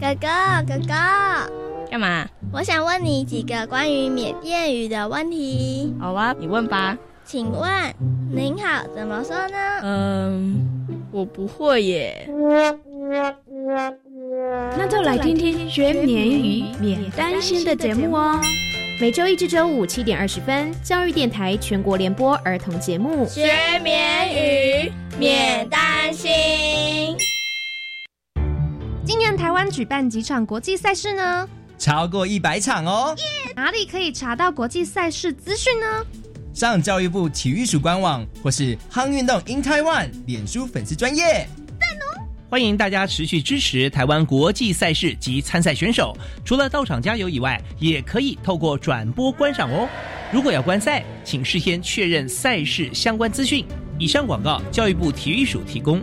哥哥，哥哥，干嘛？我想问你几个关于缅甸语的问题。好啊，你问吧。请问您好怎么说呢？嗯，我不会耶。那就来听听学缅语免担心的节目哦。每周一至周五七点二十分，教育电台全国联播儿童节目学缅语免担心。今年台湾举办几场国际赛事呢？超过一百场哦。哪里可以查到国际赛事资讯呢？上教育部体育署官网，或是夯运动 in Taiwan 脸书粉丝专业。欢迎大家持续支持台湾国际赛事及参赛选手。除了到场加油以外，也可以透过转播观赏哦。如果要观赛，请事先确认赛事相关资讯。以上广告，教育部体育署提供。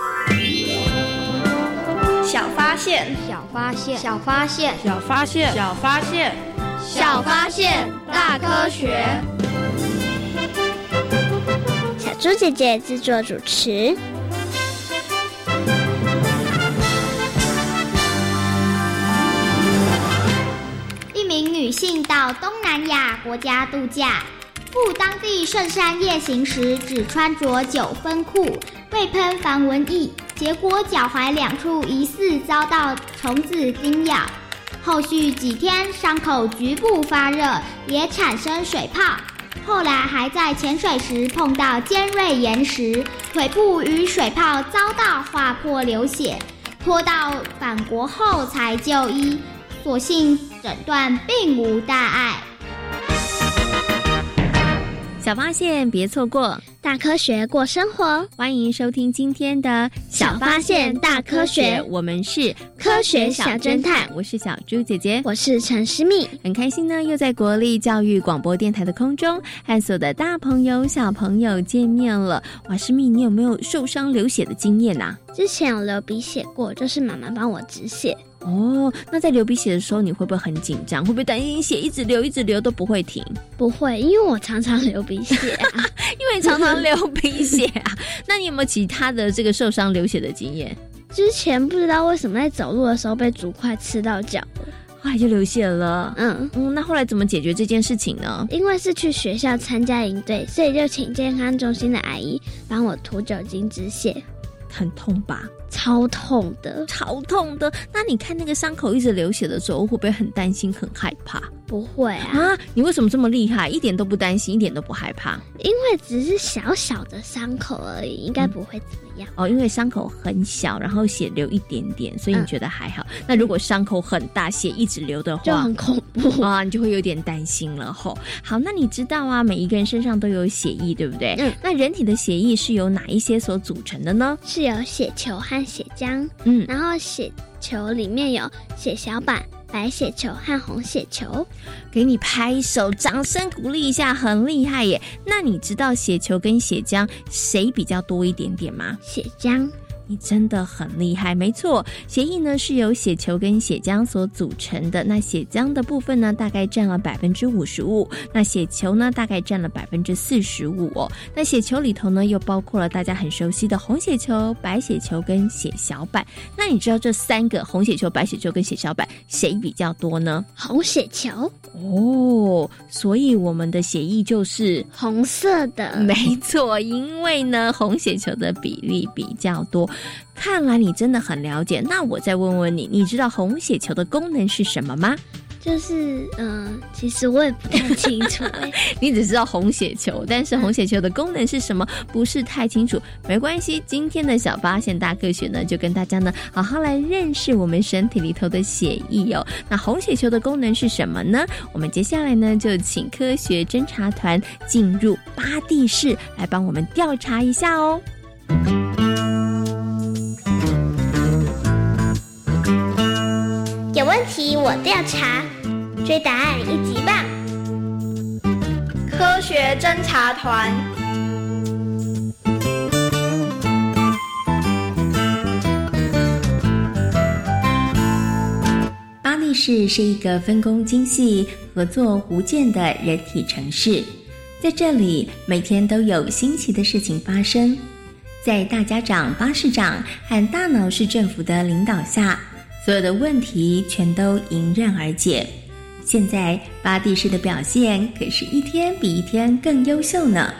小发现，小发现，小发现，小发现，小发现，小发现，大科学。小猪姐姐制作主持。一名女性到东南亚国家度假，赴当地圣山夜行时，只穿着九分裤，未喷防蚊液。结果脚踝两处疑似遭到虫子叮咬，后续几天伤口局部发热，也产生水泡。后来还在潜水时碰到尖锐岩石，腿部与水泡遭到划破流血，拖到返国后才就医，所幸诊断并无大碍。小发现，别错过大科学过生活。欢迎收听今天的《小发现大科学》，我们是科学小侦探。我是小猪姐姐，我是陈诗密。很开心呢，又在国立教育广播电台的空中和所有的大朋友、小朋友见面了。哇，诗密，你有没有受伤流血的经验呐？之前有流鼻血过，就是妈妈帮我止血。哦，那在流鼻血的时候，你会不会很紧张？会不会担心血一直流、一直流都不会停？不会，因为我常常流鼻血啊，因为常常流鼻血啊。那你有没有其他的这个受伤流血的经验？之前不知道为什么在走路的时候被竹块刺到脚了，后来就流血了。嗯嗯，那后来怎么解决这件事情呢？因为是去学校参加营队，所以就请健康中心的阿姨帮我涂酒精止血。很痛吧？超痛的，超痛的。那你看那个伤口一直流血的时候，会不会很担心、很害怕？不会啊！啊，你为什么这么厉害？一点都不担心，一点都不害怕？因为只是小小的伤口而已，应该不会怎么样。哦，因为伤口很小，然后血流一点点，所以你觉得还好。那如果伤口很大，血一直流的话，就很恐怖啊，你就会有点担心了吼。好，那你知道啊，每一个人身上都有血液，对不对？嗯。那人体的血液是由哪一些所组成的呢？是由血球和血浆。嗯。然后血球里面有血小板、白血球和红血球。给你拍手，掌声鼓励一下，很厉害耶！那你知道血球跟血浆谁比较多一点点吗？血浆。你真的很厉害，没错，血液呢是由血球跟血浆所组成的。那血浆的部分呢，大概占了百分之五十五，那血球呢，大概占了百分之四十五哦。那血球里头呢，又包括了大家很熟悉的红血球、白血球跟血小板。那你知道这三个红血球、白血球跟血小板谁比较多呢？红血球哦，所以我们的血液就是红色的。没错，因为呢，红血球的比例比较多。看来你真的很了解。那我再问问你，你知道红血球的功能是什么吗？就是，嗯，其实我也不太清楚。你只知道红血球，但是红血球的功能是什么，不是太清楚。没关系，今天的小发现大科学呢，就跟大家呢好好来认识我们身体里头的血液哦。那红血球的功能是什么呢？我们接下来呢，就请科学侦查团进入巴蒂市来帮我们调查一下哦。问题我调查，追答案一级棒！科学侦查团。巴黎市是一个分工精细、合作无间的人体城市，在这里每天都有新奇的事情发生。在大家长巴士长和大脑市政府的领导下。所有的问题全都迎刃而解。现在巴蒂市的表现可是一天比一天更优秀呢。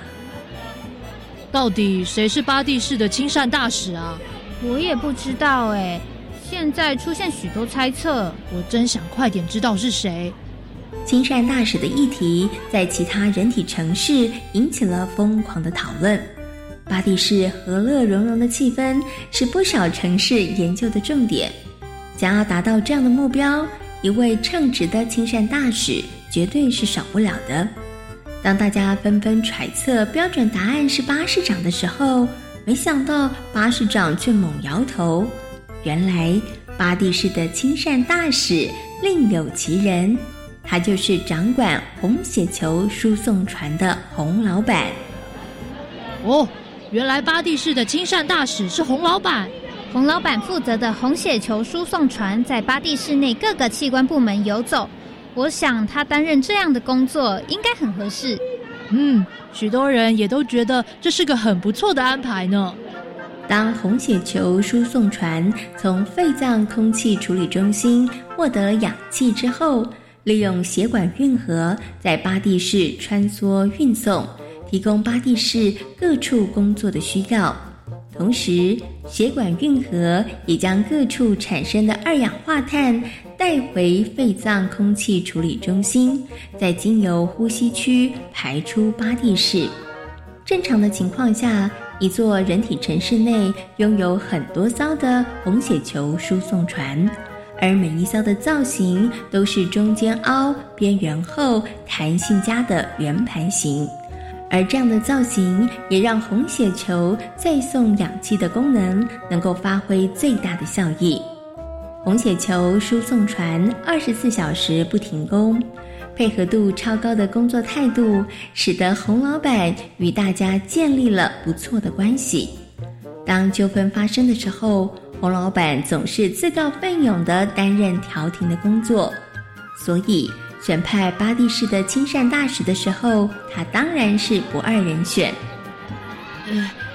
到底谁是巴蒂市的亲善大使啊？我也不知道哎。现在出现许多猜测，我真想快点知道是谁。亲善大使的议题在其他人体城市引起了疯狂的讨论。巴蒂市和乐融融的气氛是不少城市研究的重点。想要达到这样的目标，一位称职的亲善大使绝对是少不了的。当大家纷纷揣测标准答案是巴士长的时候，没想到巴士长却猛摇头。原来巴蒂市的亲善大使另有其人，他就是掌管红血球输送船的洪老板。哦，原来巴蒂市的亲善大使是洪老板。洪老板负责的红血球输送船在巴蒂市内各个器官部门游走，我想他担任这样的工作应该很合适。嗯，许多人也都觉得这是个很不错的安排呢。当红血球输送船从肺脏空气处理中心获得氧气之后，利用血管运河在巴蒂市穿梭运送，提供巴蒂市各处工作的需要。同时，血管运河也将各处产生的二氧化碳带回肺脏空气处理中心，再经由呼吸区排出巴蒂市。正常的情况下，一座人体城市内拥有很多艘的红血球输送船，而每一艘的造型都是中间凹、边缘厚、弹性佳的圆盘形。而这样的造型也让红血球再送氧气的功能能够发挥最大的效益。红血球输送船二十四小时不停工，配合度超高的工作态度，使得洪老板与大家建立了不错的关系。当纠纷发生的时候，洪老板总是自告奋勇地担任调停的工作，所以。选派巴蒂市的亲善大使的时候，他当然是不二人选。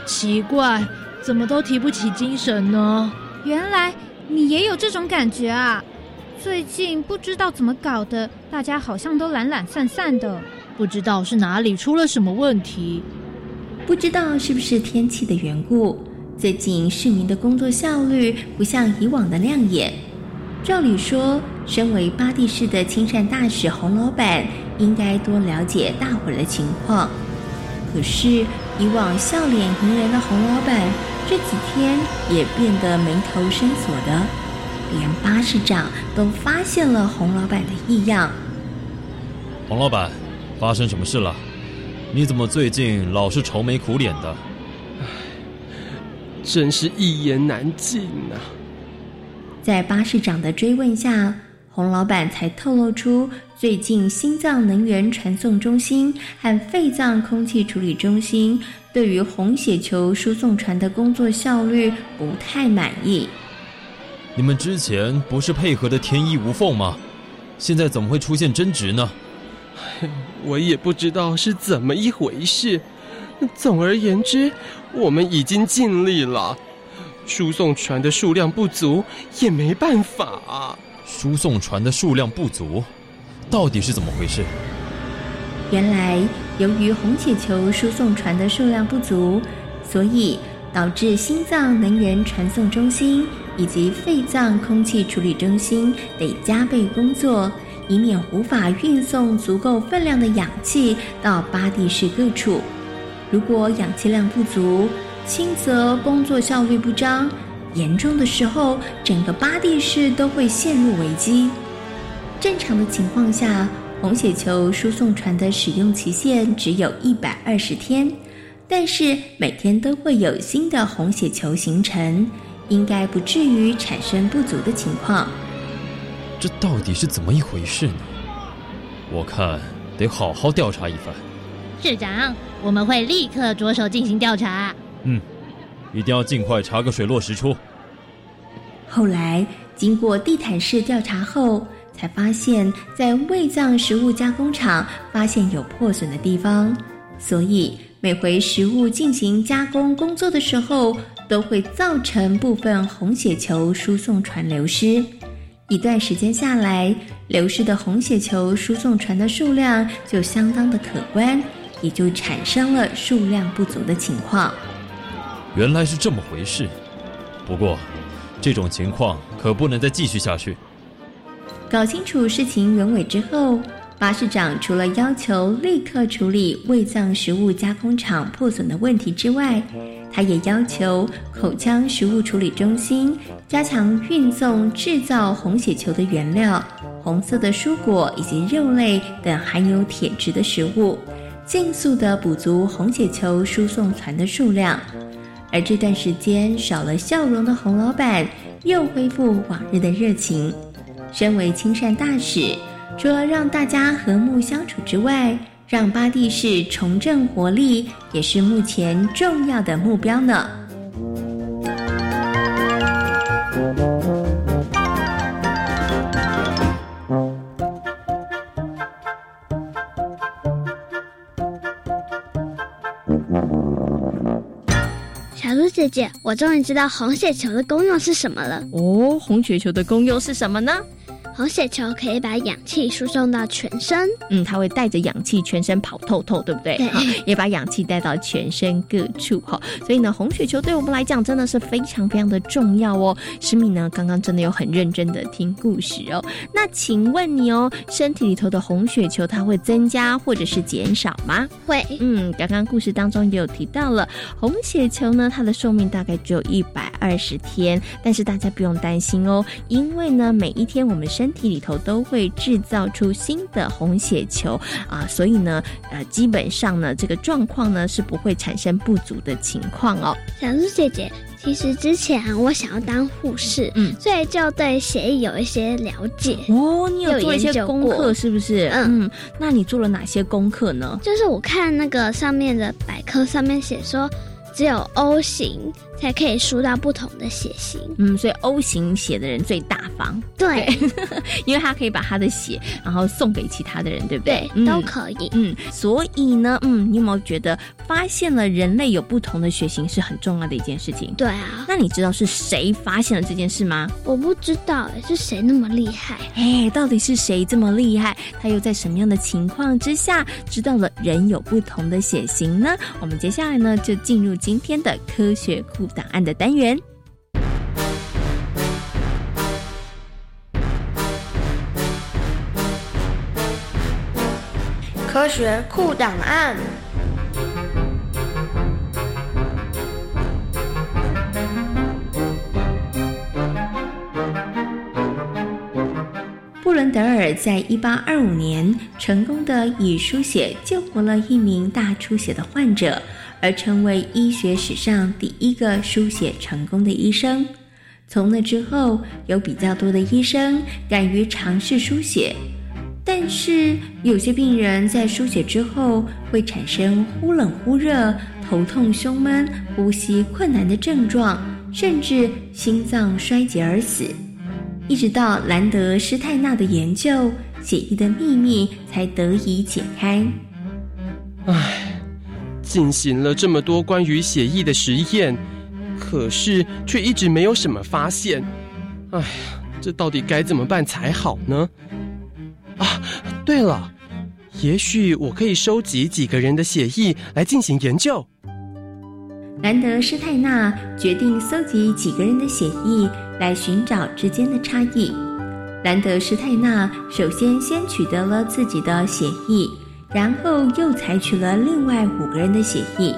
奇怪，怎么都提不起精神呢？原来你也有这种感觉啊！最近不知道怎么搞的，大家好像都懒懒散散的，不知道是哪里出了什么问题。不知道是不是天气的缘故，最近市民的工作效率不像以往的亮眼。照理说。身为巴蒂市的亲善大使洪老板，应该多了解大伙的情况。可是以往笑脸迎人的洪老板，这几天也变得眉头深锁的，连巴士长都发现了洪老板的异样。洪老板，发生什么事了？你怎么最近老是愁眉苦脸的？唉，真是一言难尽啊！在巴士长的追问下。洪老板才透露出，最近心脏能源传送中心和肺脏空气处理中心对于红血球输送船的工作效率不太满意。你们之前不是配合的天衣无缝吗？现在怎么会出现争执呢？我也不知道是怎么一回事。总而言之，我们已经尽力了，输送船的数量不足也没办法。输送船的数量不足，到底是怎么回事？原来，由于红血球输送船的数量不足，所以导致心脏能源传送中心以及肺脏空气处理中心得加倍工作，以免无法运送足够分量的氧气到巴蒂市各处。如果氧气量不足，轻则工作效率不彰。严重的时候，整个巴蒂市都会陷入危机。正常的情况下，红血球输送船的使用期限只有一百二十天，但是每天都会有新的红血球形成，应该不至于产生不足的情况。这到底是怎么一回事呢？我看得好好调查一番。市长，我们会立刻着手进行调查。嗯。一定要尽快查个水落石出。后来经过地毯式调查后，才发现，在胃脏食物加工厂发现有破损的地方，所以每回食物进行加工工作的时候，都会造成部分红血球输送船流失。一段时间下来，流失的红血球输送船的数量就相当的可观，也就产生了数量不足的情况。原来是这么回事，不过，这种情况可不能再继续下去。搞清楚事情原委之后，巴士长除了要求立刻处理胃脏食物加工厂破损的问题之外，他也要求口腔食物处理中心加强运送制造红血球的原料——红色的蔬果以及肉类等含有铁质的食物，尽速的补足红血球输送船的数量。而这段时间少了笑容的洪老板，又恢复往日的热情。身为亲善大使，除了让大家和睦相处之外，让巴蒂市重振活力，也是目前重要的目标呢。姐姐，我终于知道红血球的功用是什么了。哦，红血球的功用是什么呢？红血球可以把氧气输送到全身，嗯，它会带着氧气全身跑透透，对不对？对，也把氧气带到全身各处哈。所以呢，红血球对我们来讲真的是非常非常的重要哦。诗敏呢，刚刚真的有很认真的听故事哦。那请问你哦，身体里头的红血球它会增加或者是减少吗？会。嗯，刚刚故事当中也有提到了，红血球呢，它的寿命大概只有一百二十天，但是大家不用担心哦，因为呢，每一天我们身身体里头都会制造出新的红血球啊，所以呢，呃，基本上呢，这个状况呢是不会产生不足的情况哦。小猪姐姐，其实之前我想要当护士，嗯，所以就对血液有一些了解哦。你有做一些功课是不是？嗯，那你做了哪些功课呢？就是我看那个上面的百科上面写说，只有 O 型。才可以输到不同的血型，嗯，所以 O 型血的人最大方，对，因为他可以把他的血然后送给其他的人，对不对？对，都可以，嗯，所以呢，嗯，你有没有觉得发现了人类有不同的血型是很重要的一件事情？对啊，那你知道是谁发现了这件事吗？我不知道，是谁那么厉害？哎，到底是谁这么厉害？他又在什么样的情况之下知道了人有不同的血型呢？我们接下来呢，就进入今天的科学库。档案的单元，科学库档案。布伦德尔在一八二五年成功的以书写救活了一名大出血的患者。而成为医学史上第一个输血成功的医生。从那之后，有比较多的医生敢于尝试输血，但是有些病人在输血之后会产生忽冷忽热、头痛、胸闷、呼吸困难的症状，甚至心脏衰竭而死。一直到兰德施泰纳的研究，血液的秘密才得以解开。唉，进行了这么多关于血液的实验。可是却一直没有什么发现，哎呀，这到底该怎么办才好呢？啊，对了，也许我可以收集几个人的血液来进行研究。兰德施泰纳决定搜集几个人的血液来寻找之间的差异。兰德施泰纳首先先取得了自己的血液，然后又采取了另外五个人的血液。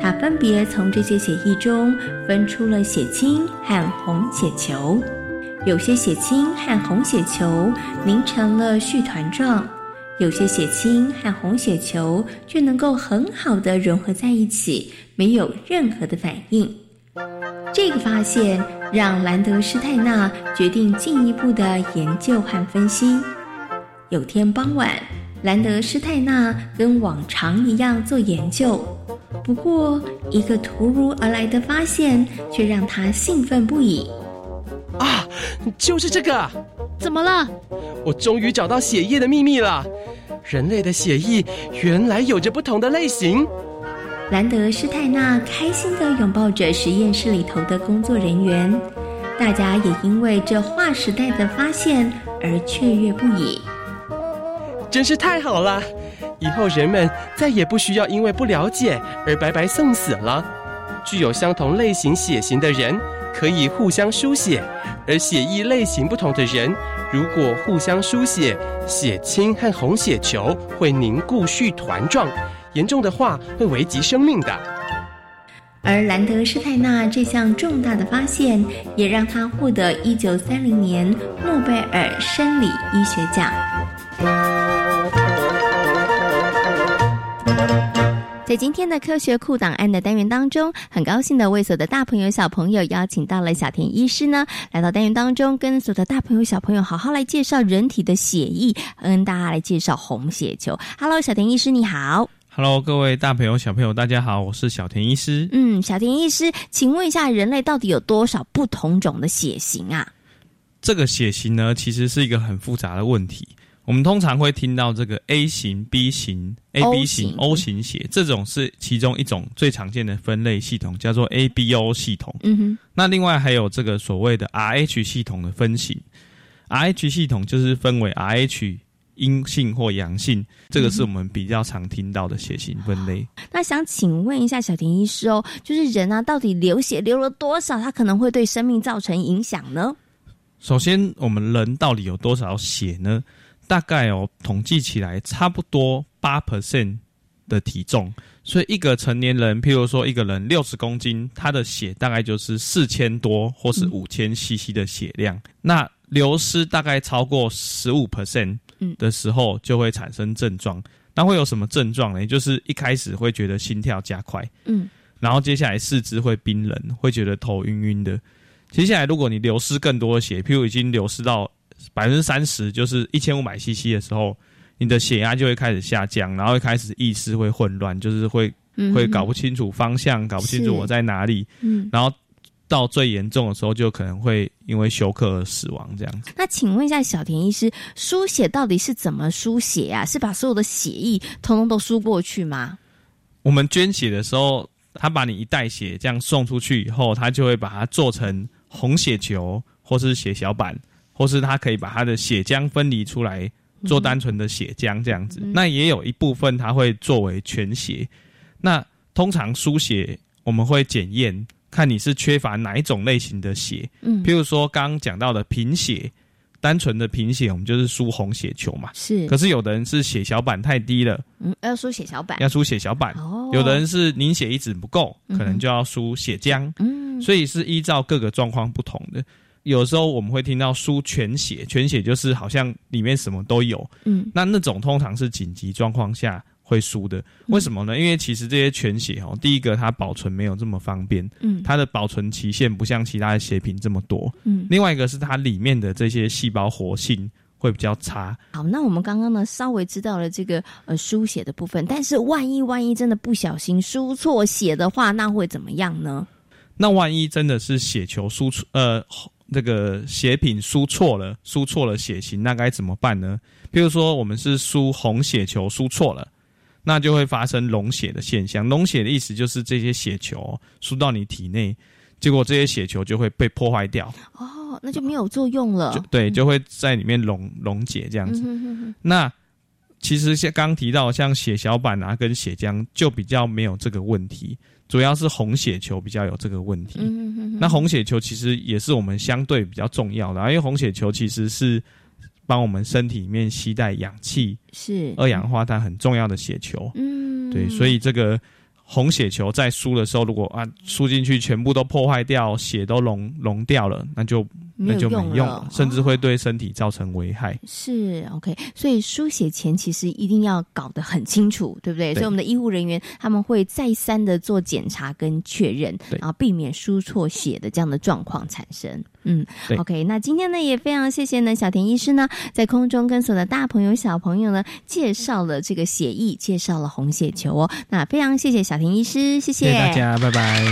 他分别从这些血液中分出了血清和红血球，有些血清和红血球凝成了絮团状，有些血清和红血球却能够很好的融合在一起，没有任何的反应。这个发现让兰德施泰纳决定进一步的研究和分析。有天傍晚，兰德施泰纳跟往常一样做研究。不过，一个突如而来的发现却让他兴奋不已。啊，就是这个！怎么了？我终于找到血液的秘密了。人类的血液原来有着不同的类型。兰德施泰纳开心地拥抱着实验室里头的工作人员，大家也因为这划时代的发现而雀跃不已。真是太好了！以后人们再也不需要因为不了解而白白送死了。具有相同类型血型的人可以互相输血，而血液类型不同的人如果互相输血，血清和红血球会凝固絮团状，严重的话会危及生命的。而兰德施泰纳这项重大的发现，也让他获得一九三零年诺贝尔生理医学奖。在今天的科学库档案的单元当中，很高兴的为所有的大朋友小朋友邀请到了小田医师呢，来到单元当中，跟所有的大朋友小朋友好好来介绍人体的血液，跟大家来介绍红血球。Hello，小田医师你好。Hello，各位大朋友小朋友大家好，我是小田医师。嗯，小田医师，请问一下，人类到底有多少不同种的血型啊？这个血型呢，其实是一个很复杂的问题。我们通常会听到这个 A 型、B 型、AB 型、O 型血，这种是其中一种最常见的分类系统，叫做 ABO 系统。嗯哼。那另外还有这个所谓的 RH 系统的分型，RH 系统就是分为 RH 阴性或阳性，这个是我们比较常听到的血型分类。那想请问一下小田医师哦，就是人啊，到底流血流了多少，它可能会对生命造成影响呢？首先，我们人到底有多少血呢？大概哦，统计起来差不多八 percent 的体重，所以一个成年人，譬如说一个人六十公斤，他的血大概就是四千多或是五千 CC 的血量。那流失大概超过十五 percent 的时候，就会产生症状。那会有什么症状呢？就是一开始会觉得心跳加快，嗯，然后接下来四肢会冰冷，会觉得头晕晕的。接下来如果你流失更多的血，譬如已经流失到百分之三十就是一千五百 CC 的时候，你的血压就会开始下降，然后开始意识会混乱，就是会会搞不清楚方向，搞不清楚我在哪里。嗯，然后到最严重的时候，就可能会因为休克而死亡这样子。那请问一下小田医师，输血到底是怎么输血呀？是把所有的血液通通都输过去吗？我们捐血的时候，他把你一袋血这样送出去以后，他就会把它做成红血球或是血小板。或是他可以把他的血浆分离出来做单纯的血浆这样子，那也有一部分它会作为全血。那通常输血我们会检验看你是缺乏哪一种类型的血，嗯，譬如说刚刚讲到的贫血，单纯的贫血我们就是输红血球嘛，是。可是有的人是血小板太低了，嗯，要输血小板，要输血小板。哦，有的人是凝血一直不够，可能就要输血浆，嗯，所以是依照各个状况不同的。有时候我们会听到输全血，全血就是好像里面什么都有，嗯，那那种通常是紧急状况下会输的。为什么呢？因为其实这些全血哦，第一个它保存没有这么方便，嗯，它的保存期限不像其他的血品这么多，嗯，另外一个是它里面的这些细胞活性会比较差。好，那我们刚刚呢稍微知道了这个呃输血的部分，但是万一万一真的不小心输错血的话，那会怎么样呢？那万一真的是血球输出，呃，这个血品输错了，输错了血型，那该怎么办呢？比如说我们是输红血球输错了，那就会发生溶血的现象。溶血的意思就是这些血球输到你体内，结果这些血球就会被破坏掉。哦，那就没有作用了。对，就会在里面溶溶解这样子。那其实像刚提到，像血小板啊跟血浆就比较没有这个问题。主要是红血球比较有这个问题。那红血球其实也是我们相对比较重要的，因为红血球其实是帮我们身体里面吸带氧气、是二氧化碳很重要的血球。嗯，对，所以这个红血球在输的时候，如果啊输进去全部都破坏掉，血都溶溶掉了，那就。那就没用了，甚至会对身体造成危害。是 OK，所以输血前其实一定要搞得很清楚，对不对？所以我们的医护人员他们会再三的做检查跟确认，然后避免输错血的这样的状况产生。嗯，OK，那今天呢也非常谢谢呢小田医师呢在空中跟所有的大朋友小朋友呢介绍了这个血液，介绍了红血球哦。那非常谢谢小田医师，谢谢大家，拜拜。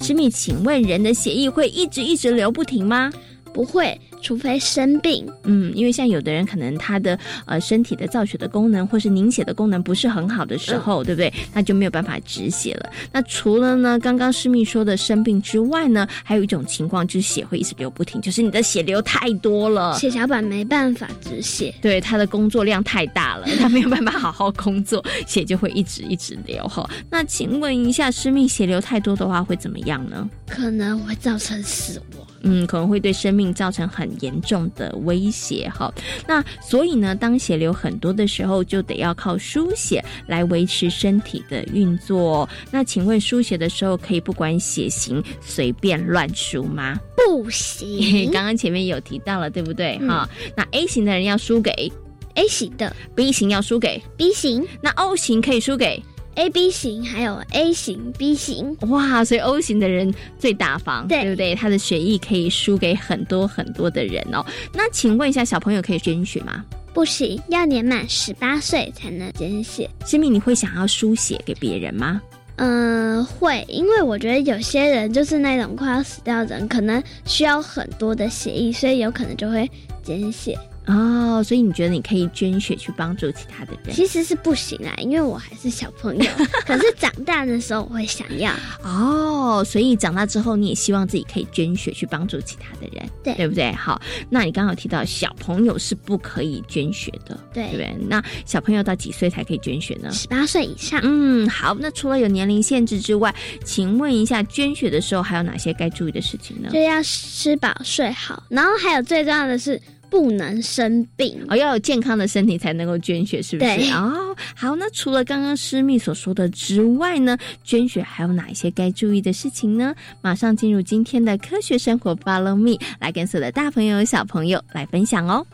师妹，请问人的血液会一直一直流不停吗？不会。除非生病，嗯，因为像有的人可能他的呃身体的造血的功能或是凝血的功能不是很好的时候，对不对？那就没有办法止血了。那除了呢刚刚师密说的生病之外呢，还有一种情况就是血会一直流不停，就是你的血流太多了，血小板没办法止血，对，他的工作量太大了，他没有办法好好工作，血就会一直一直流哈。那请问一下，师密血流太多的话会怎么样呢？可能会造成死亡。嗯，可能会对生命造成很严重的威胁哈。那所以呢，当血流很多的时候，就得要靠输血来维持身体的运作。那请问输血的时候可以不管血型随便乱输吗？不行。刚刚前面有提到了，对不对？哈，那 A 型的人要输给 A 型的，B 型要输给 B 型，那 O 型可以输给。A B 型还有 A 型、B 型，哇！所以 O 型的人最大方，对不对？他的血液可以输给很多很多的人哦。那请问一下，小朋友可以捐血吗？不行，要年满十八岁才能捐血。新米，你会想要输血给别人吗？嗯，会，因为我觉得有些人就是那种快要死掉的人，可能需要很多的血液，所以有可能就会捐血。哦，所以你觉得你可以捐血去帮助其他的人？其实是不行啊，因为我还是小朋友。可是长大的时候我会想要。哦，所以长大之后你也希望自己可以捐血去帮助其他的人，对对不对？好，那你刚好提到小朋友是不可以捐血的，对不对？那小朋友到几岁才可以捐血呢？十八岁以上。嗯，好，那除了有年龄限制之外，请问一下，捐血的时候还有哪些该注意的事情呢？就要吃饱睡好，然后还有最重要的是。不能生病哦，要有健康的身体才能够捐血，是不是？哦，好，那除了刚刚师密所说的之外呢，捐血还有哪一些该注意的事情呢？马上进入今天的科学生活，Follow me，来跟所有的大朋友、小朋友来分享哦。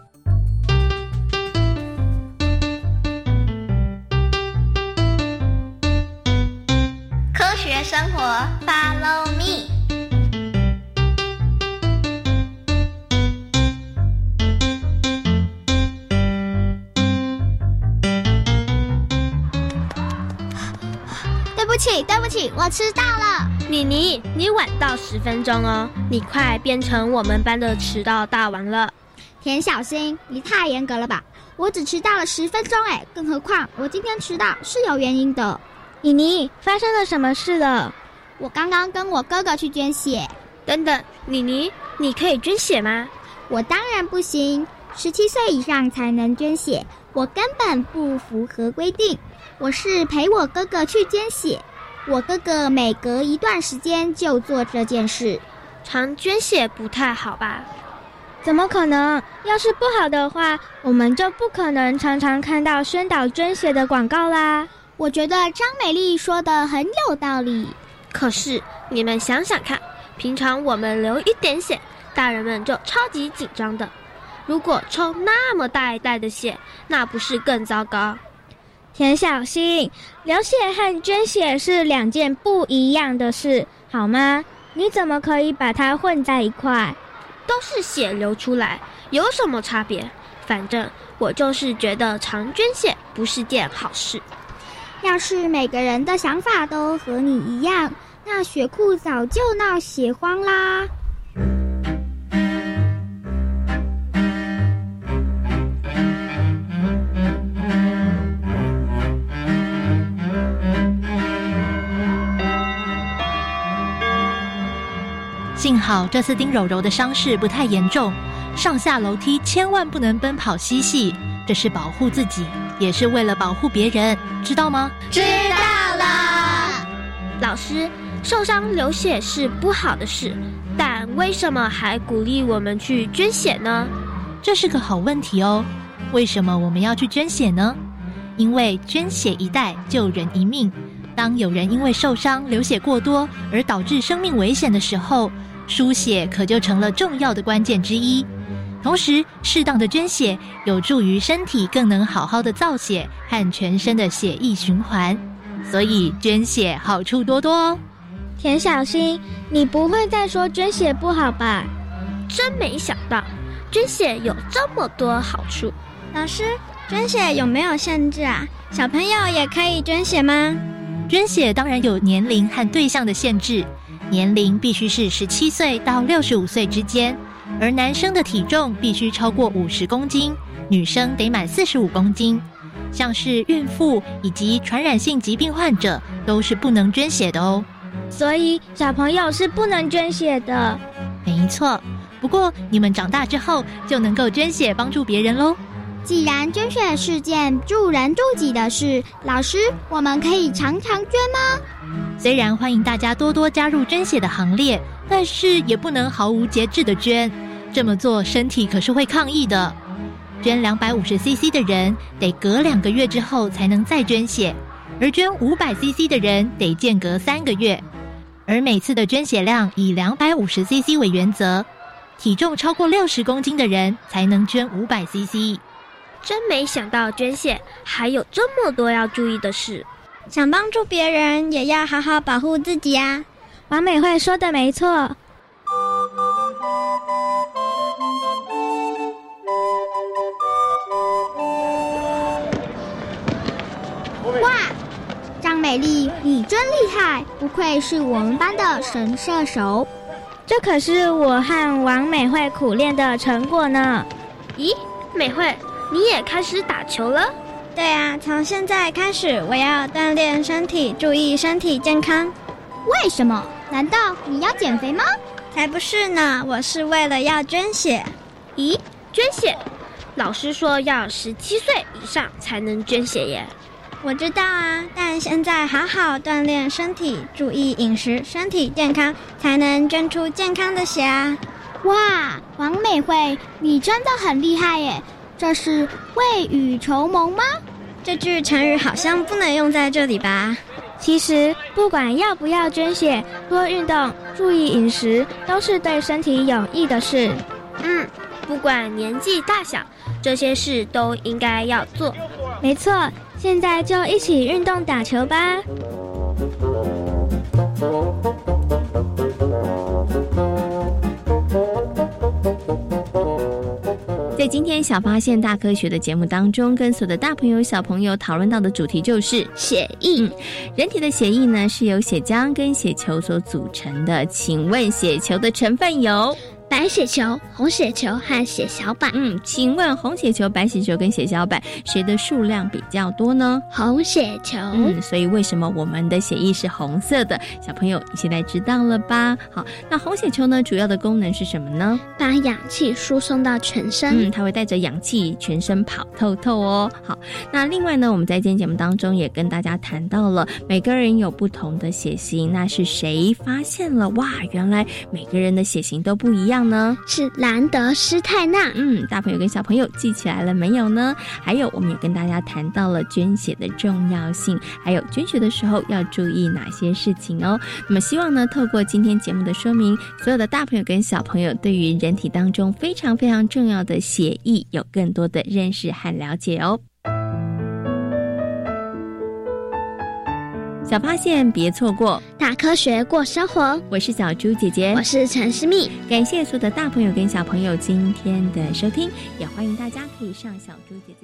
科学生活，Follow me。起，对不起，我迟到了。妮妮，你晚到十分钟哦，你快变成我们班的迟到大王了。田小新，你太严格了吧？我只迟到了十分钟哎，更何况我今天迟到是有原因的。妮妮，发生了什么事了？我刚刚跟我哥哥去捐血。等等，妮妮，你可以捐血吗？我当然不行，十七岁以上才能捐血，我根本不符合规定。我是陪我哥哥去捐血。我哥哥每隔一段时间就做这件事，常捐血不太好吧？怎么可能？要是不好的话，我们就不可能常常看到宣导捐血的广告啦。我觉得张美丽说的很有道理。可是你们想想看，平常我们流一点血，大人们就超级紧张的。如果抽那么大一袋的血，那不是更糟糕？田小新，流血和捐血是两件不一样的事，好吗？你怎么可以把它混在一块？都是血流出来，有什么差别？反正我就是觉得常捐血不是件好事。要是每个人的想法都和你一样，那血库早就闹血荒啦。幸好这次丁柔柔的伤势不太严重，上下楼梯千万不能奔跑嬉戏，这是保护自己，也是为了保护别人，知道吗？知道了。老师，受伤流血是不好的事，但为什么还鼓励我们去捐血呢？这是个好问题哦。为什么我们要去捐血呢？因为捐血一袋救人一命。当有人因为受伤流血过多而导致生命危险的时候，输血可就成了重要的关键之一，同时适当的捐血有助于身体更能好好的造血和全身的血液循环，所以捐血好处多多哦。田小新，你不会再说捐血不好吧？真没想到，捐血有这么多好处。老师，捐血有没有限制啊？小朋友也可以捐血吗？捐血当然有年龄和对象的限制。年龄必须是十七岁到六十五岁之间，而男生的体重必须超过五十公斤，女生得满四十五公斤。像是孕妇以及传染性疾病患者都是不能捐血的哦。所以小朋友是不能捐血的。没错，不过你们长大之后就能够捐血帮助别人喽。既然捐血是件助人助己的事，老师，我们可以常常捐吗？虽然欢迎大家多多加入捐血的行列，但是也不能毫无节制的捐，这么做身体可是会抗议的。捐两百五十 CC 的人得隔两个月之后才能再捐血，而捐五百 CC 的人得间隔三个月，而每次的捐血量以两百五十 CC 为原则，体重超过六十公斤的人才能捐五百 CC。真没想到捐献还有这么多要注意的事，想帮助别人也要好好保护自己啊！王美惠说的没错。哇，张美丽，你真厉害，不愧是我们班的神射手。这可是我和王美惠苦练的成果呢。咦，美惠。你也开始打球了？对啊，从现在开始我要锻炼身体，注意身体健康。为什么？难道你要减肥吗？才不是呢，我是为了要捐血。咦，捐血？老师说要十七岁以上才能捐血耶。我知道啊，但现在好好锻炼身体，注意饮食，身体健康才能捐出健康的血啊！哇，王美惠，你真的很厉害耶！这是未雨绸缪吗？这句成语好像不能用在这里吧？其实不管要不要捐血，多运动、注意饮食，都是对身体有益的事。嗯，不管年纪大小，这些事都应该要做。没错，现在就一起运动打球吧。在今天小发现大科学的节目当中，跟所有的大朋友小朋友讨论到的主题就是血液。人体的血液呢是由血浆跟血球所组成的，请问血球的成分有？白血球、红血球和血小板。嗯，请问红血球、白血球跟血小板谁的数量比较多呢？红血球。嗯，所以为什么我们的血液是红色的？小朋友，你现在知道了吧？好，那红血球呢，主要的功能是什么呢？把氧气输送到全身。嗯，它会带着氧气全身跑透透哦。好，那另外呢，我们在今天节目当中也跟大家谈到了，每个人有不同的血型，那是谁发现了？哇，原来每个人的血型都不一样呢？是兰德施泰纳。嗯，大朋友跟小朋友记起来了没有呢？还有，我们也跟大家谈到了捐血的重要性，还有捐血的时候要注意哪些事情哦。那么，希望呢，透过今天节目的说明，所有的大朋友跟小朋友对于人体当中非常非常重要的血液有更多的认识和了解哦。小发现别错过，大科学过生活。我是小猪姐姐，我是陈思密。感谢所有的大朋友跟小朋友今天的收听，也欢迎大家可以上小猪姐姐。